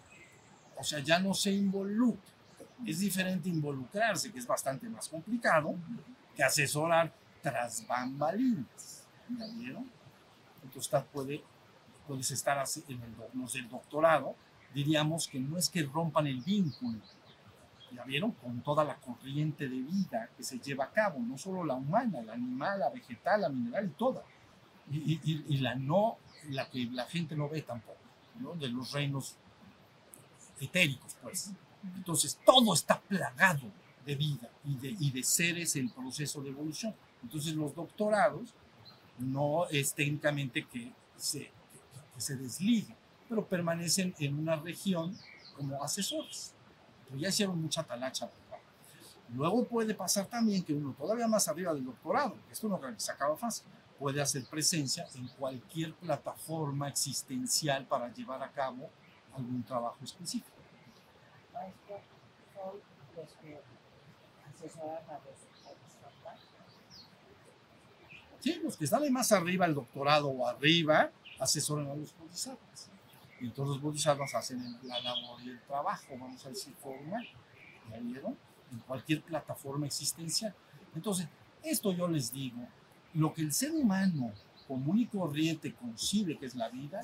O sea, ya no se involucra. Es diferente involucrarse, que es bastante más complicado, que asesorar tras bambalinas. ¿Ya vieron? Entonces puede, puedes estar así en el, no sé, el doctorado, diríamos que no es que rompan el vínculo, ¿ya vieron? Con toda la corriente de vida que se lleva a cabo, no solo la humana, la animal, la vegetal, la mineral y toda. Y- y- y la no, la que la gente no ve tampoco, ¿no? De los reinos etéricos, pues. Entonces, todo está plagado de vida y de, y de seres en proceso de evolución. Entonces, los doctorados no es técnicamente que se, que se desliguen, pero permanecen en una región como asesores. Pero ya hicieron mucha talacha. ¿verdad? Luego puede pasar también que uno todavía más arriba del doctorado, que esto no se acaba fácil, puede hacer presencia en cualquier plataforma existencial para llevar a cabo algún trabajo específico. Maestro, son los que asesoran a los. Sí, los que están ahí más arriba, el doctorado o arriba, asesoran a los bodhisattvas. Y entonces los bodhisattvas hacen la labor y el trabajo, vamos a decir, formal. ¿Ya vieron? En cualquier plataforma existencial. Entonces, esto yo les digo, lo que el ser humano común y corriente concibe que es la vida,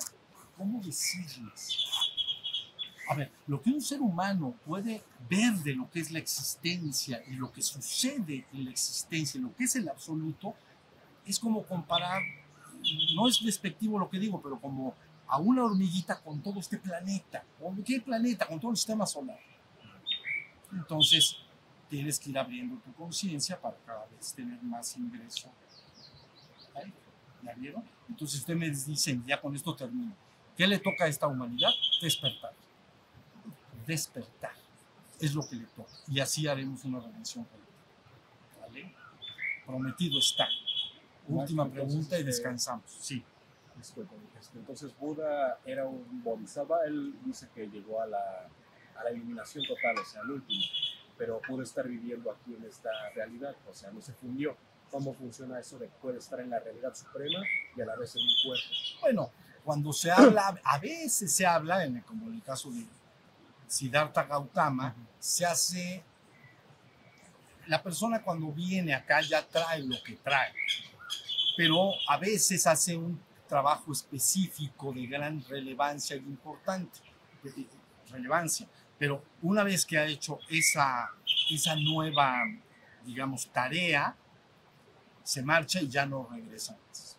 ¿cómo decirles? A ver, lo que un ser humano puede ver de lo que es la existencia y lo que sucede en la existencia, lo que es el absoluto, es como comparar, no es despectivo lo que digo, pero como a una hormiguita con todo este planeta. ¿Con qué planeta? Con todo el sistema solar. Entonces, tienes que ir abriendo tu conciencia para cada vez tener más ingreso. ¿Ahí? ¿Ya vieron? Entonces, ustedes me dicen, ya con esto termino, ¿qué le toca a esta humanidad? Despertar. Despertar. Es lo que le toca. Y así haremos una colectiva. ¿Vale? Prometido está. Última pregunta y este, descansamos. Sí. Este, entonces Buda era un bodhisattva, él dice que llegó a la, a la iluminación total, o sea, al último, pero pudo estar viviendo aquí en esta realidad, o sea, no se fundió. ¿Cómo funciona eso de que puede estar en la realidad suprema y a la vez en un cuerpo? Bueno, cuando se habla, a veces se habla, en el- como en el caso de Siddhartha Gautama, se hace, la persona cuando viene acá ya trae lo que trae, pero a veces hace un trabajo específico de gran relevancia y importante, de- de- relevancia, pero una vez que ha hecho esa, esa nueva, digamos, tarea, se marcha y ya no regresa más.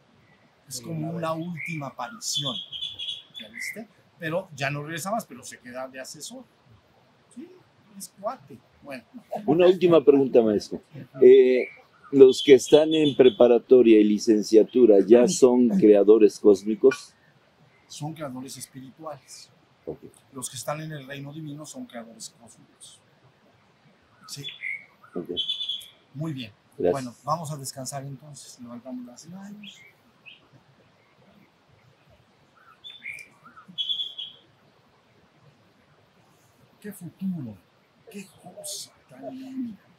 Es como una última aparición. ¿Ya viste? Pero ya no regresa más, pero se queda de asesor. Sí, es cuate. Bueno, Una última pregunta, maestro. Eh, los que están en preparatoria y licenciatura ya son creadores cósmicos. son creadores espirituales. Los que están en el reino divino son creadores cósmicos. Sí, muy bien. Gracias. Bueno, vamos a descansar entonces. Levantamos las manos. Qué futuro, qué cosa tan linda.